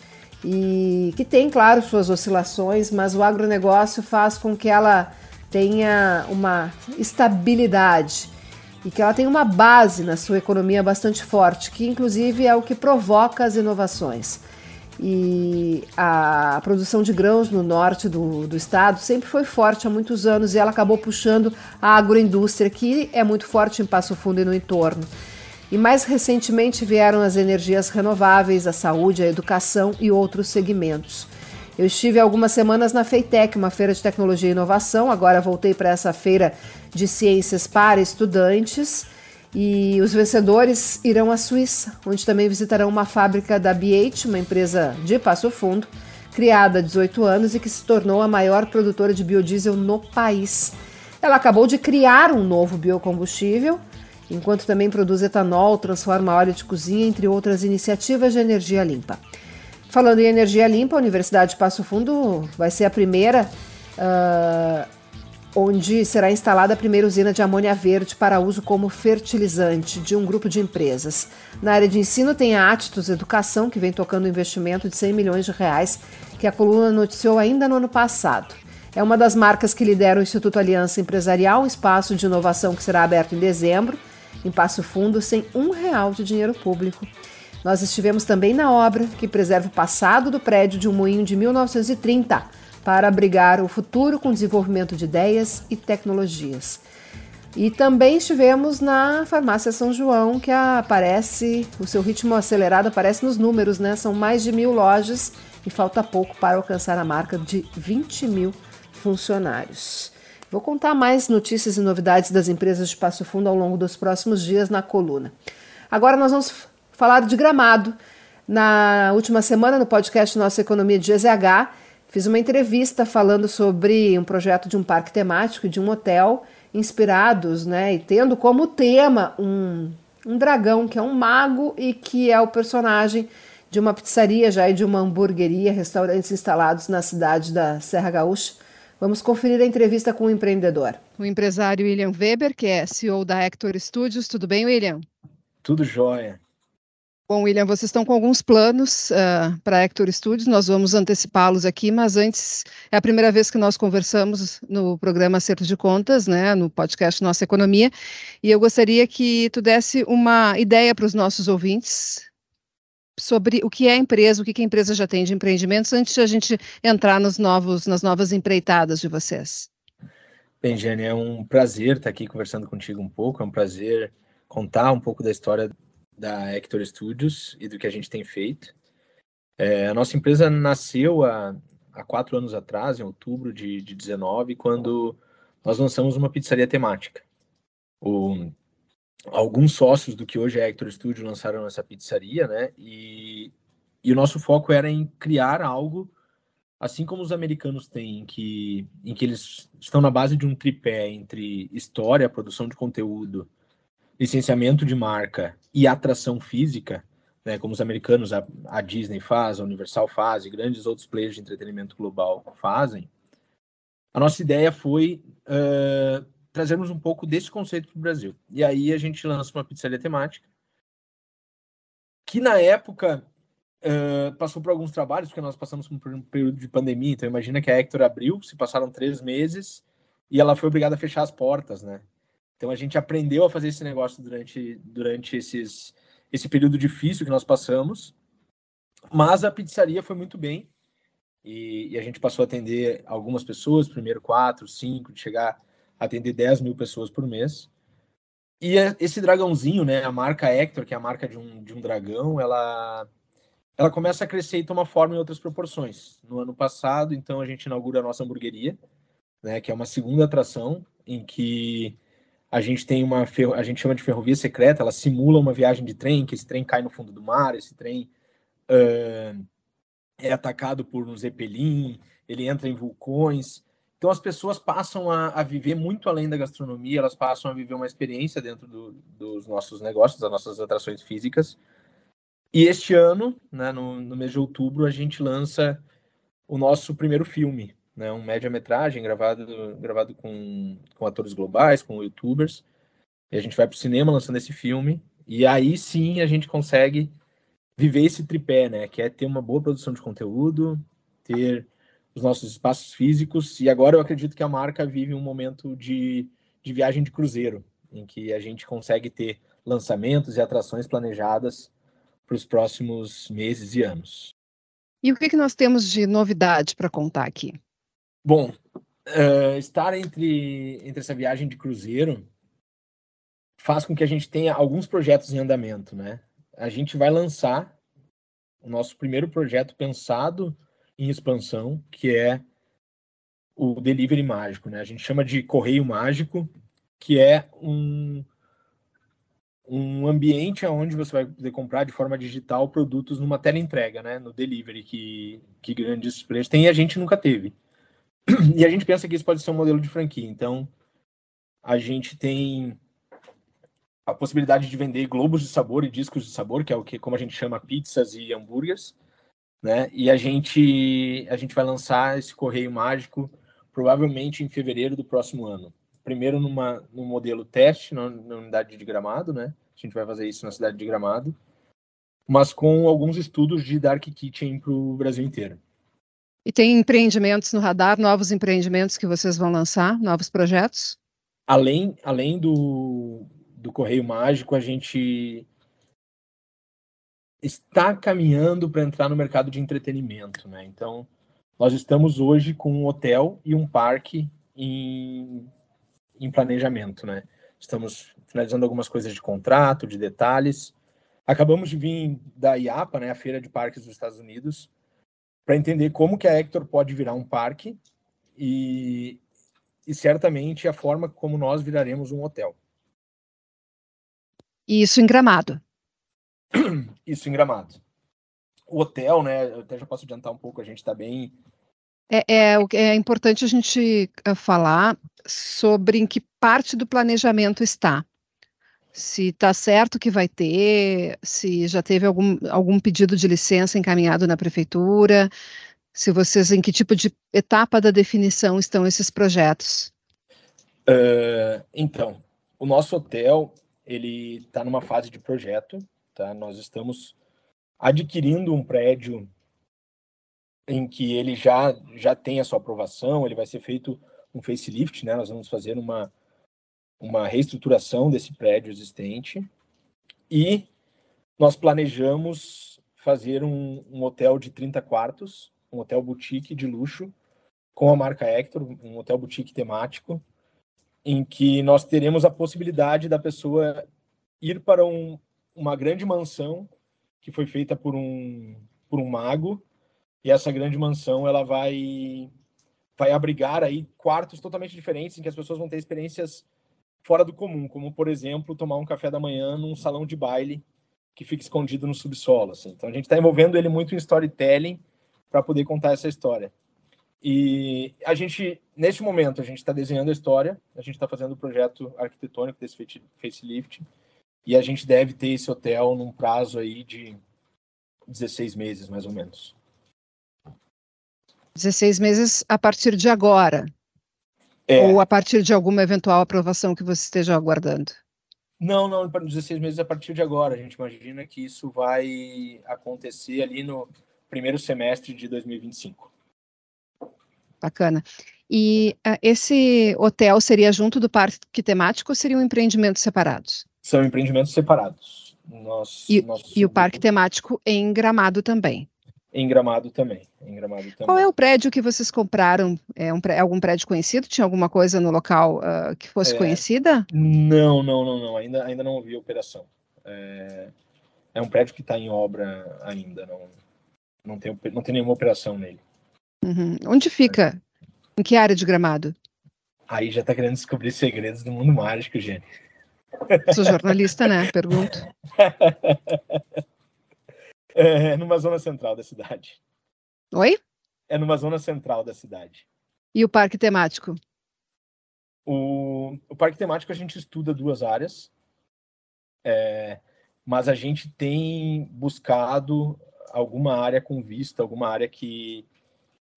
e que tem, claro, suas oscilações, mas o agronegócio faz com que ela tenha uma estabilidade e que ela tenha uma base na sua economia bastante forte, que inclusive é o que provoca as inovações e a produção de grãos no norte do, do estado sempre foi forte há muitos anos e ela acabou puxando a agroindústria, que é muito forte em Passo Fundo e no entorno. E mais recentemente vieram as energias renováveis, a saúde, a educação e outros segmentos. Eu estive algumas semanas na Feitec, uma feira de tecnologia e inovação, agora voltei para essa feira de ciências para estudantes e os vencedores irão à Suíça, onde também visitarão uma fábrica da BH, uma empresa de Passo Fundo, criada há 18 anos e que se tornou a maior produtora de biodiesel no país. Ela acabou de criar um novo biocombustível enquanto também produz etanol, transforma óleo de cozinha, entre outras iniciativas de energia limpa. Falando em energia limpa, a Universidade de Passo Fundo vai ser a primeira uh, onde será instalada a primeira usina de amônia verde para uso como fertilizante de um grupo de empresas. Na área de ensino tem a Attos Educação, que vem tocando um investimento de 100 milhões de reais, que a coluna noticiou ainda no ano passado. É uma das marcas que lidera o Instituto Aliança Empresarial, espaço de inovação que será aberto em dezembro, em Passo Fundo, sem um real de dinheiro público. Nós estivemos também na obra que preserva o passado do prédio de um moinho de 1930 para abrigar o futuro com desenvolvimento de ideias e tecnologias. E também estivemos na farmácia São João, que aparece, o seu ritmo acelerado aparece nos números, né? São mais de mil lojas e falta pouco para alcançar a marca de 20 mil funcionários. Vou contar mais notícias e novidades das empresas de Passo Fundo ao longo dos próximos dias na coluna. Agora nós vamos falar de gramado. Na última semana, no podcast Nossa Economia de GZH, fiz uma entrevista falando sobre um projeto de um parque temático e de um hotel inspirados, né, e tendo como tema um, um dragão que é um mago e que é o personagem de uma pizzaria já e de uma hamburgueria, restaurantes instalados na cidade da Serra Gaúcha. Vamos conferir a entrevista com o empreendedor. O empresário William Weber, que é CEO da Hector Studios. Tudo bem, William? Tudo jóia. Bom, William, vocês estão com alguns planos uh, para a Hector Studios, nós vamos antecipá-los aqui, mas antes, é a primeira vez que nós conversamos no programa Acerto de Contas, né, no podcast Nossa Economia, e eu gostaria que tu desse uma ideia para os nossos ouvintes sobre o que é a empresa, o que a empresa já tem de empreendimentos, antes de a gente entrar nos novos, nas novas empreitadas de vocês. Bem, Jane, é um prazer estar aqui conversando contigo um pouco, é um prazer contar um pouco da história da Hector Studios e do que a gente tem feito. É, a nossa empresa nasceu há, há quatro anos atrás, em outubro de, de 19, quando nós lançamos uma pizzaria temática. O, alguns sócios do que hoje é Hector Studio lançaram essa pizzaria, né? E, e o nosso foco era em criar algo assim como os americanos têm, em que, em que eles estão na base de um tripé entre história, produção de conteúdo licenciamento de marca e atração física, né, como os americanos, a, a, Disney faz, a Universal faz, e grandes outros players de entretenimento global fazem, a nossa ideia foi uh, trazermos um pouco desse conceito para o Brasil. E aí a gente lança uma pizzaria temática, que na época uh, passou por alguns trabalhos, porque nós passamos por um período de pandemia, então imagina que a Hector abriu, se passaram três meses, e ela foi obrigada a fechar as portas, né? Então a gente aprendeu a fazer esse negócio durante, durante esses, esse período difícil que nós passamos. Mas a pizzaria foi muito bem. E, e, a gente passou a atender algumas pessoas, primeiro quatro, cinco, de chegar a atender 10 mil pessoas por mês. E esse dragãozinho, né, a marca Hector, que é a marca de um, de um dragão, ela, ela começa a crescer e toma forma em outras proporções. No ano passado, então, a gente inaugura a nossa hamburgueria, né, que é uma segunda atração, em que a gente tem uma a gente chama de ferrovia secreta, ela simula uma viagem de trem, que esse trem cai no fundo do mar, esse trem uh, é atacado por um zeppelin, ele entra em vulcões. Então as pessoas passam a, a, viver muito além da gastronomia, elas passam a viver uma experiência dentro do, dos nossos negócios, das nossas atrações físicas. E este ano, né, no, no mês de outubro, a gente lança o nosso primeiro filme, né, um média-metragem gravado, gravado com, com atores globais, com youtubers. E a gente vai para o cinema lançando esse filme. E aí sim a gente consegue viver esse tripé, né? Que é ter uma boa produção de conteúdo, ter os nossos espaços físicos. E agora eu acredito que a marca vive um momento de, de viagem de cruzeiro, em que a gente consegue ter lançamentos e atrações planejadas para os próximos meses e anos. E o que, que nós temos de novidade para contar aqui? Bom, uh, estar entre, entre essa viagem de cruzeiro faz com que a gente tenha alguns projetos em andamento, né? A gente vai lançar o nosso primeiro projeto pensado em expansão, que é o delivery mágico, né? A gente chama de correio mágico, que é um, um ambiente onde você vai poder comprar de forma digital produtos numa tela entrega, né? No delivery que, que grandes players têm e a gente nunca teve. (clears throat) E a gente pensa que isso pode ser um modelo de franquia. Então, a gente tem a possibilidade de vender globos de sabor e discos de sabor, que é o que como a gente chama pizzas e hambúrgueres, né? E a gente a gente vai lançar esse correio mágico provavelmente em fevereiro do próximo ano. Primeiro numa num modelo teste na, na unidade de Gramado, né? A gente vai fazer isso na cidade de Gramado, mas com alguns estudos de dark kitchen para o Brasil inteiro. E tem empreendimentos no radar, novos empreendimentos que vocês vão lançar, novos projetos? Além, além do, do Correio Mágico, a gente está caminhando para entrar no mercado de entretenimento, né? Então, nós estamos hoje com um hotel e um parque em, em planejamento, né? Estamos finalizando algumas coisas de contrato, de detalhes. Acabamos de vir da IAPA, né, a Feira de Parques dos Estados Unidos, para entender como que a Hector pode virar um parque e, e certamente a forma como nós viraremos um hotel. Isso em Gramado. (clears throat) Isso em Gramado. O hotel, né? Eu até já posso adiantar um pouco, a gente está bem. É, é, é importante a gente eh, falar sobre em que parte do planejamento está se está certo que vai ter, se já teve algum, algum pedido de licença encaminhado na prefeitura, se vocês, em que tipo de etapa da definição estão esses projetos? Uh, então, o nosso hotel, ele está numa fase de projeto, tá? Nós estamos adquirindo um prédio em que ele já, já tem a sua aprovação, ele vai ser feito um facelift, né? Nós vamos fazer uma, uma reestruturação desse prédio existente e nós planejamos fazer um, um, hotel de 30 quartos, um hotel boutique de luxo com a marca Hector, um hotel boutique temático, em que nós teremos a possibilidade da pessoa ir para um, uma grande mansão que foi feita por um, por um mago, e essa grande mansão ela vai vai abrigar aí quartos totalmente diferentes em que as pessoas vão ter experiências fora do comum, como por exemplo tomar um café da manhã num salão de baile que fica escondido no subsolo. Assim. Então a gente está envolvendo ele muito em storytelling para poder contar essa história. E a gente, neste momento, a gente está desenhando a história, a gente está fazendo o projeto arquitetônico desse facelift e a gente deve ter esse hotel num prazo aí de 16 meses, mais ou menos. 16 meses a partir de agora. É. Ou a partir de alguma eventual aprovação que você esteja aguardando? Não, não, para 16 meses a partir de agora. A gente imagina que isso vai acontecer ali no primeiro semestre de 2025. Bacana. E uh, esse hotel seria junto do parque temático ou seriam empreendimentos separados? São empreendimentos separados. Nós, e, e o parque temático em Gramado também? Em Gramado também. Em Gramado também. Qual é o prédio que vocês compraram? É um, algum prédio conhecido? Tinha alguma coisa no local uh, que fosse é, conhecida? Não, não, não, não. Ainda, ainda não ouvi operação. É, é um prédio que está em obra ainda. Não, não, tem, não tem nenhuma operação nele. Uhum. Onde fica? Em que área de Gramado? Aí já está querendo descobrir segredos do mundo mágico, gente. Sou jornalista, né? Pergunto. (laughs) (laughs) É numa zona central da cidade. Oi? É numa zona central da cidade. E o parque temático? O, o parque temático a gente estuda duas áreas, é, mas a gente tem buscado alguma área com vista, alguma área que,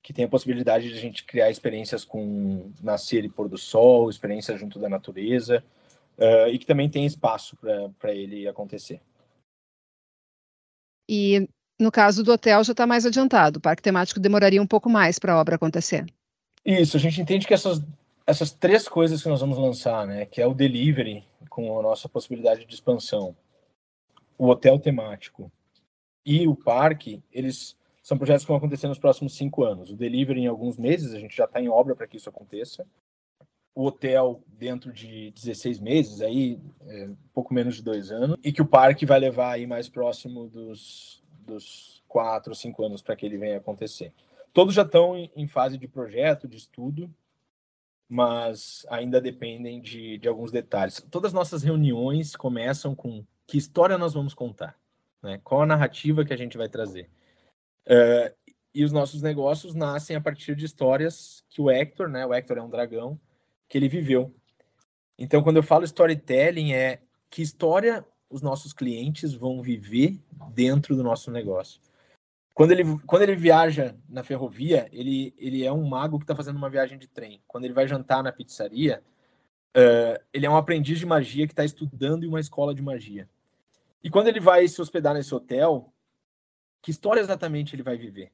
que tem a possibilidade de a gente criar experiências com nascer e pôr do sol, experiências junto da natureza, uh, e que também tem espaço para ele acontecer. E no caso do hotel já está mais adiantado. O parque temático demoraria um pouco mais para a obra acontecer. Isso, a gente entende que essas, essas três coisas que nós vamos lançar, né, que é o delivery com a nossa possibilidade de expansão, o hotel temático e o parque, eles são projetos que vão acontecer nos próximos cinco anos. O delivery em alguns meses, a gente já está em obra para que isso aconteça. O hotel dentro de 16 meses, aí é, pouco menos de dois anos, e que o parque vai levar aí mais próximo dos, dos quatro, cinco anos para que ele venha acontecer. Todos já estão em, fase de projeto, de estudo, mas ainda dependem de, de alguns detalhes. Todas as nossas reuniões começam com que história nós vamos contar, né? qual a narrativa que a gente vai trazer. Uh, e os nossos negócios nascem a partir de histórias que o Hector, né? o Hector é um dragão, que ele viveu. Então, quando eu falo storytelling, é que história os nossos clientes vão viver dentro do nosso negócio. Quando ele, quando ele viaja na ferrovia, ele, ele é um mago que está fazendo uma viagem de trem. Quando ele vai jantar na pizzaria, uh, ele é um aprendiz de magia que está estudando em uma escola de magia. E quando ele vai se hospedar nesse hotel, que história exatamente ele vai viver?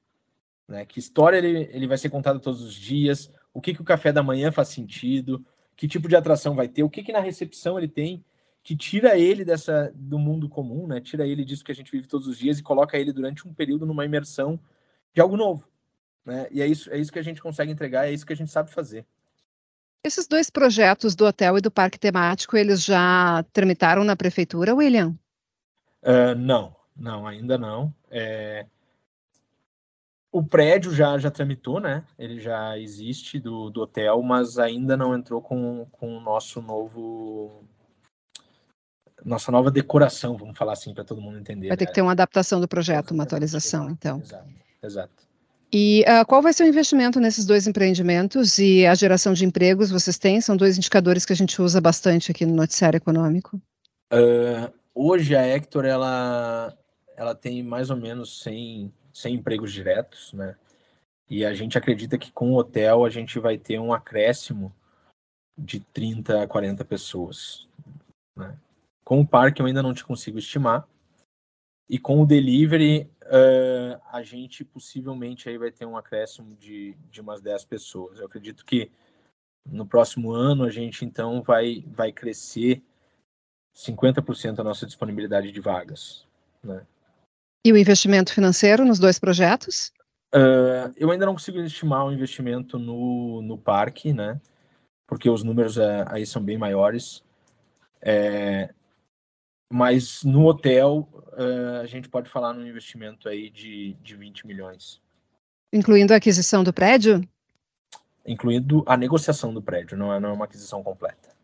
Né? Que história ele, ele vai ser contada todos os dias? O que, que o café da manhã faz sentido? Que tipo de atração vai ter? O que, que na recepção ele tem que tira ele dessa do mundo comum, né? Tira ele disso que a gente vive todos os dias e coloca ele durante um período numa imersão de algo novo, né? E é isso, é isso que a gente consegue entregar, é isso que a gente sabe fazer. Esses dois projetos do hotel e do parque temático, eles já tramitaram na prefeitura, William? Uh, não, não, ainda não. É... O prédio já, já tramitou, né? Ele já existe do, do hotel, mas ainda não entrou com, com o nosso novo nossa nova decoração, vamos falar assim, para todo mundo entender. Vai ter né? que ter uma adaptação do projeto, uma atualização, então. Exato, exato. E uh, qual vai ser o investimento nesses dois empreendimentos e a geração de empregos vocês têm? São dois indicadores que a gente usa bastante aqui no noticiário econômico. Uh, hoje a Hector, ela, ela tem mais ou menos 100, 100 empregos diretos, né? E a gente acredita que com o hotel a gente vai ter um acréscimo de 30 a 40 pessoas, né? Com o parque eu ainda não te consigo estimar. E com o delivery, uh, a gente possivelmente aí vai ter um acréscimo de, de umas 10 pessoas. Eu acredito que no próximo ano a gente então vai, vai crescer 50% a nossa disponibilidade de vagas. Né? E o investimento financeiro nos dois projetos? Uh, eu ainda não consigo estimar o investimento no, no parque, né? Porque os números uh, aí são bem maiores. É, mas no hotel, uh, a gente pode falar num investimento aí de, de 20 milhões. Incluindo a aquisição do prédio? Incluindo a negociação do prédio, não é, não é uma aquisição completa.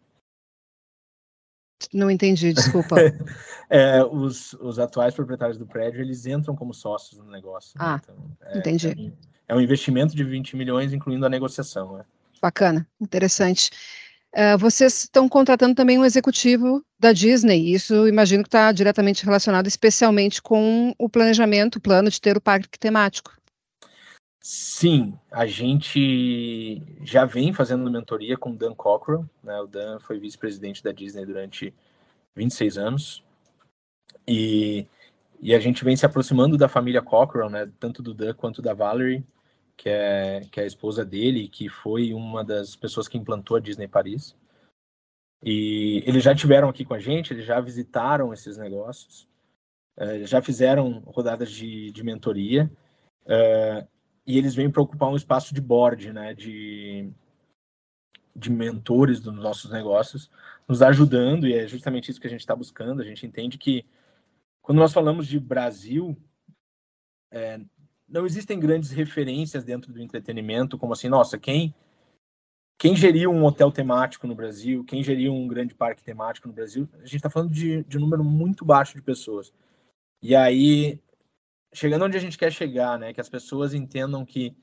Não entendi, desculpa. (laughs) é, os, os atuais proprietários do prédio, eles entram como sócios no negócio. Né? Ah, né? então, é, entendi. É, é, um investimento de 20 milhões, incluindo a negociação. Né? Bacana, interessante. Uh, vocês estão contratando também um executivo da Disney. Isso imagino que está diretamente relacionado, especialmente com o planejamento, o plano de ter o parque temático. Sim, a gente já vem fazendo mentoria com o Dan Cockrell. Né? O Dan foi vice-presidente da Disney durante 26 anos. E, e a gente vem se aproximando da família Cockrell, né? tanto do Dan quanto da Valerie que é, que é a esposa dele, que foi uma das pessoas que implantou a Disney Paris. E eles já tiveram aqui com a gente, eles já visitaram esses negócios, é, já fizeram rodadas de, de mentoria, é, e eles vêm para ocupar um espaço de board, né, de, de mentores dos nossos negócios, nos ajudando, e é justamente isso que a gente está buscando. A gente entende que quando nós falamos de Brasil, é, não existem grandes referências dentro do entretenimento, como assim, nossa, quem quem geriu um hotel temático no Brasil, quem geriu um grande parque temático no Brasil, a gente está falando de, de um número muito baixo de pessoas. E aí, chegando onde a gente quer chegar, né, que as pessoas entendam que,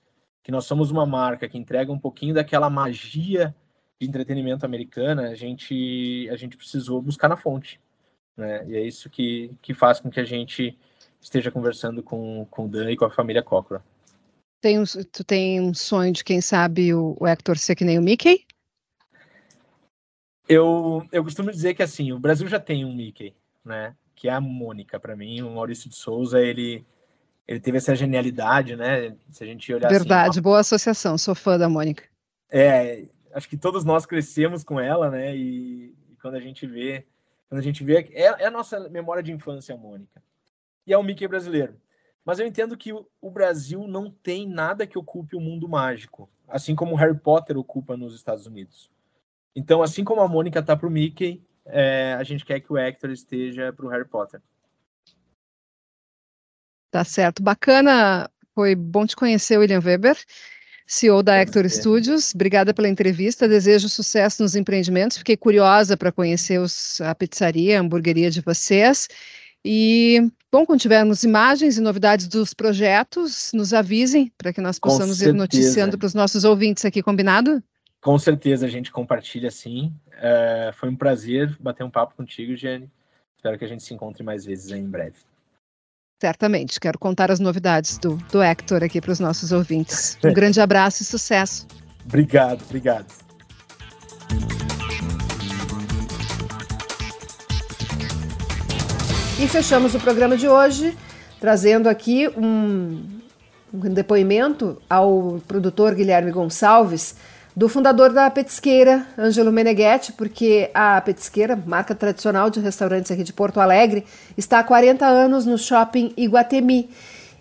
que nós somos uma marca que entrega um pouquinho daquela magia de entretenimento americana, a gente, a gente precisou buscar na fonte. Né? E é isso que, que faz com que a gente esteja conversando com, com o Dan e com a família Cochrane. Tem um, tu tem um sonho de, quem sabe, o, o Hector ser que nem o Mickey? Eu, eu costumo dizer que, assim, o Brasil já tem um Mickey, né? Que é a Mônica, para mim. O Maurício de Souza, ele, ele teve essa genialidade, né? Se a gente olhar assim, Verdade, assim, boa associação. Sou fã da Mônica. É, acho que todos nós crescemos com ela, né? E, e quando a gente vê... Quando a gente vê... É, é a nossa memória de infância, a Mônica e é o Mickey brasileiro. Mas eu entendo que o Brasil não tem nada que ocupe o mundo mágico, assim como o Harry Potter ocupa nos Estados Unidos. Então, assim como a Mônica tá pro Mickey, é, a gente quer que o Hector esteja pro Harry Potter. Tá certo. Bacana. Foi bom te conhecer, William Weber, CEO da Hector Studios. Obrigada pela entrevista. Desejo sucesso nos empreendimentos. Fiquei curiosa para conhecer os, a pizzaria, a hamburgueria de vocês. E, bom, quando tivermos imagens e novidades dos projetos, nos avisem para que nós possamos ir noticiando para os nossos ouvintes aqui, combinado? Com certeza a gente compartilha sim. Uh, foi um prazer bater um papo contigo, Jenny. Espero que a gente se encontre mais vezes aí em breve. Certamente. Quero contar as novidades do, do Hector aqui para os nossos ouvintes. Um grande abraço e sucesso. (laughs) Obrigado, obrigado. E fechamos o programa de hoje trazendo aqui um, um depoimento ao produtor Guilherme Gonçalves do fundador da Petisqueira, Ângelo Meneghetti, porque a Petisqueira, marca tradicional de restaurantes aqui de Porto Alegre, está há 40 anos no shopping Iguatemi.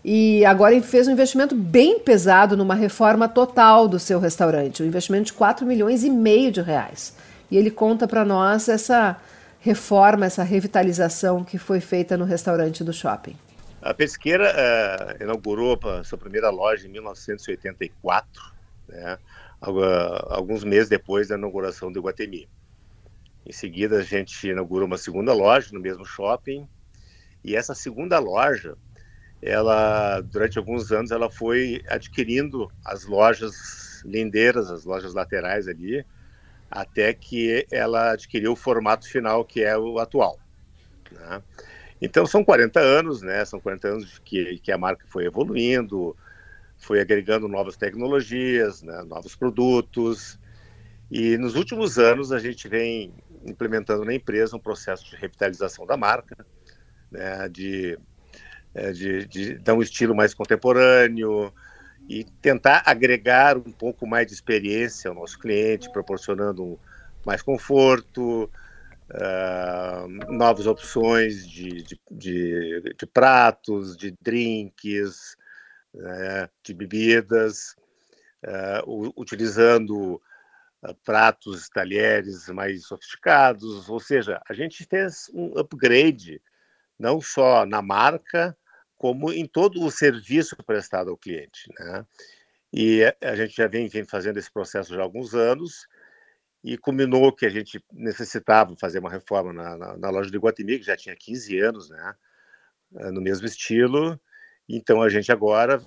E agora fez um investimento bem pesado numa reforma total do seu restaurante, um investimento de 4 milhões e meio de reais. E ele conta para nós essa reforma, essa revitalização que foi feita no restaurante do shopping. A Pesqueira uh, inaugurou a sua primeira loja em 1984, né? Alguns meses depois da inauguração do Iguatemi. Em seguida, a gente inaugurou uma segunda loja no mesmo shopping, e essa segunda loja, ela durante alguns anos, ela foi adquirindo as lojas lindeiras, as lojas laterais ali, até que ela adquiriu o formato final que é o atual. Né? Então são 40 anos, né? São 40 anos que, que a marca foi evoluindo, foi agregando novas tecnologias, né, novos produtos. E nos últimos anos a gente vem implementando na empresa um processo de revitalização da marca, né, de, é, de, de dar um estilo mais contemporâneo e tentar agregar um pouco mais de experiência ao nosso cliente, proporcionando mais conforto, uh, novas opções de, de, de, de pratos, de drinks, né, de bebidas, uh, utilizando uh, pratos, talheres mais sofisticados, ou seja, a gente fez um upgrade não só na marca, como em todo o serviço prestado ao cliente. Né? E a gente já vem, vem fazendo esse processo já há alguns anos, e culminou que a gente necessitava fazer uma reforma na, na, na loja de Guatemi, que já tinha 15 anos, né? no mesmo estilo, então a gente agora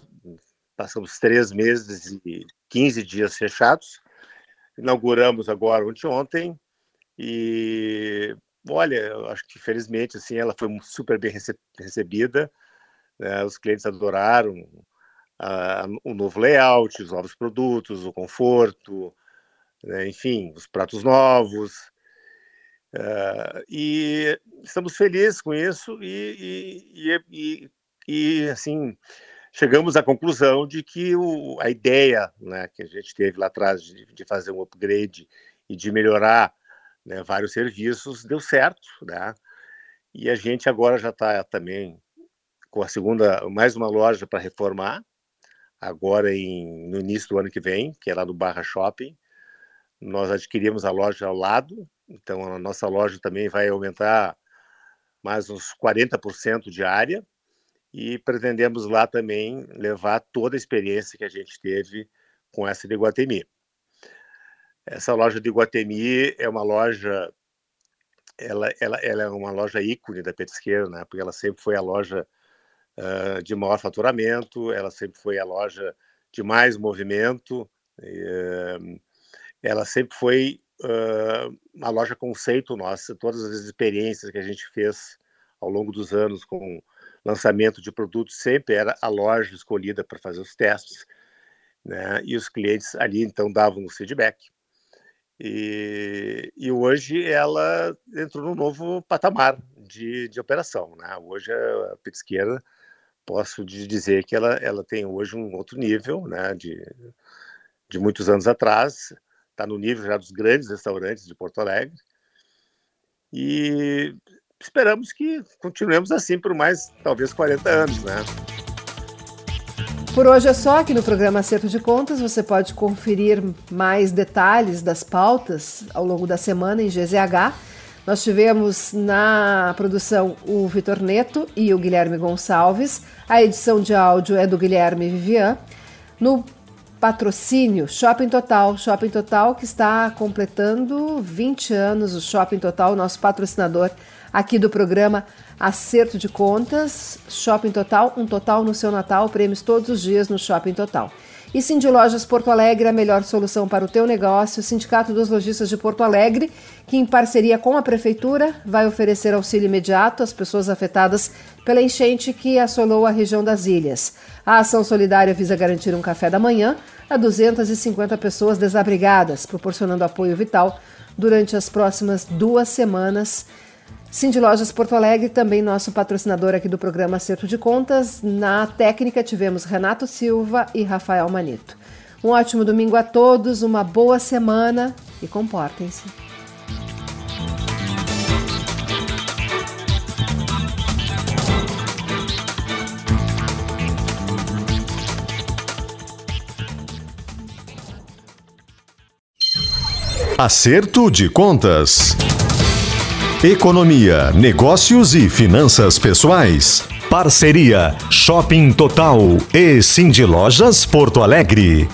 passamos três meses e 15 dias fechados. Inauguramos agora ontem ontem e olha, eu acho que felizmente assim ela foi super bem recebida. Né? Os clientes adoraram o novo layout, os novos produtos, o conforto, né? enfim, os pratos novos. Uh, e estamos felizes com isso e, e, e, e assim chegamos à conclusão de que o, a ideia né, que a gente teve lá atrás de, de fazer um upgrade e de melhorar né, vários serviços deu certo, né? E a gente agora já está também com a segunda, mais uma loja para reformar, agora em, no início do ano que vem, que é lá no Barra Shopping. Nós adquirimos a loja ao lado, então a nossa loja também vai aumentar mais uns 40% de área, e pretendemos lá também levar toda a experiência que a gente teve com essa de Guatemi. Essa loja de Guatemi é uma loja, ela, ela, ela é uma loja ícone da petisqueira, né? Porque ela sempre foi a loja uh, de maior faturamento, ela sempre foi a loja de mais movimento, e, uh, ela sempre foi uh, uma loja conceito nossa, todas as experiências que a gente fez ao longo dos anos com lançamento de produtos sempre era a loja escolhida para fazer os testes, né? E os clientes ali então davam o feedback. E, e hoje ela entrou num novo patamar de, de operação, né? Hoje a petisqueira posso dizer que ela, ela tem hoje um outro nível, né? De, de muitos anos atrás, está no nível já dos grandes restaurantes de Porto Alegre. E esperamos que continuemos assim por mais, talvez, 40 anos, né? Por hoje é só aqui no programa Acerto de Contas. Você pode conferir mais detalhes das pautas ao longo da semana em GZH. Nós tivemos na produção o Vitor Neto e o Guilherme Gonçalves. A edição de áudio é do Guilherme Vivian. No patrocínio Shopping Total, Shopping Total que está completando 20 anos, o Shopping Total, nosso patrocinador aqui do programa Acerto de Contas, Shopping Total, um total no seu Natal, prêmios todos os dias no Shopping Total. E Cindy Lojas Porto Alegre, a melhor solução para o teu negócio. O Sindicato dos Lojistas de Porto Alegre, que em parceria com a Prefeitura vai oferecer auxílio imediato às pessoas afetadas pela enchente que assolou a região das ilhas. A ação solidária visa garantir um café da manhã a 250 pessoas desabrigadas, proporcionando apoio vital durante as próximas duas semanas. Cindy Lojas Porto Alegre, também nosso patrocinador aqui do programa Acerto de Contas. Na técnica tivemos Renato Silva e Rafael Manito. Um ótimo domingo a todos, uma boa semana e comportem-se. Acerto de Contas. Economia, negócios e finanças pessoais. Parceria Shopping Total e Cindy Lojas Porto Alegre.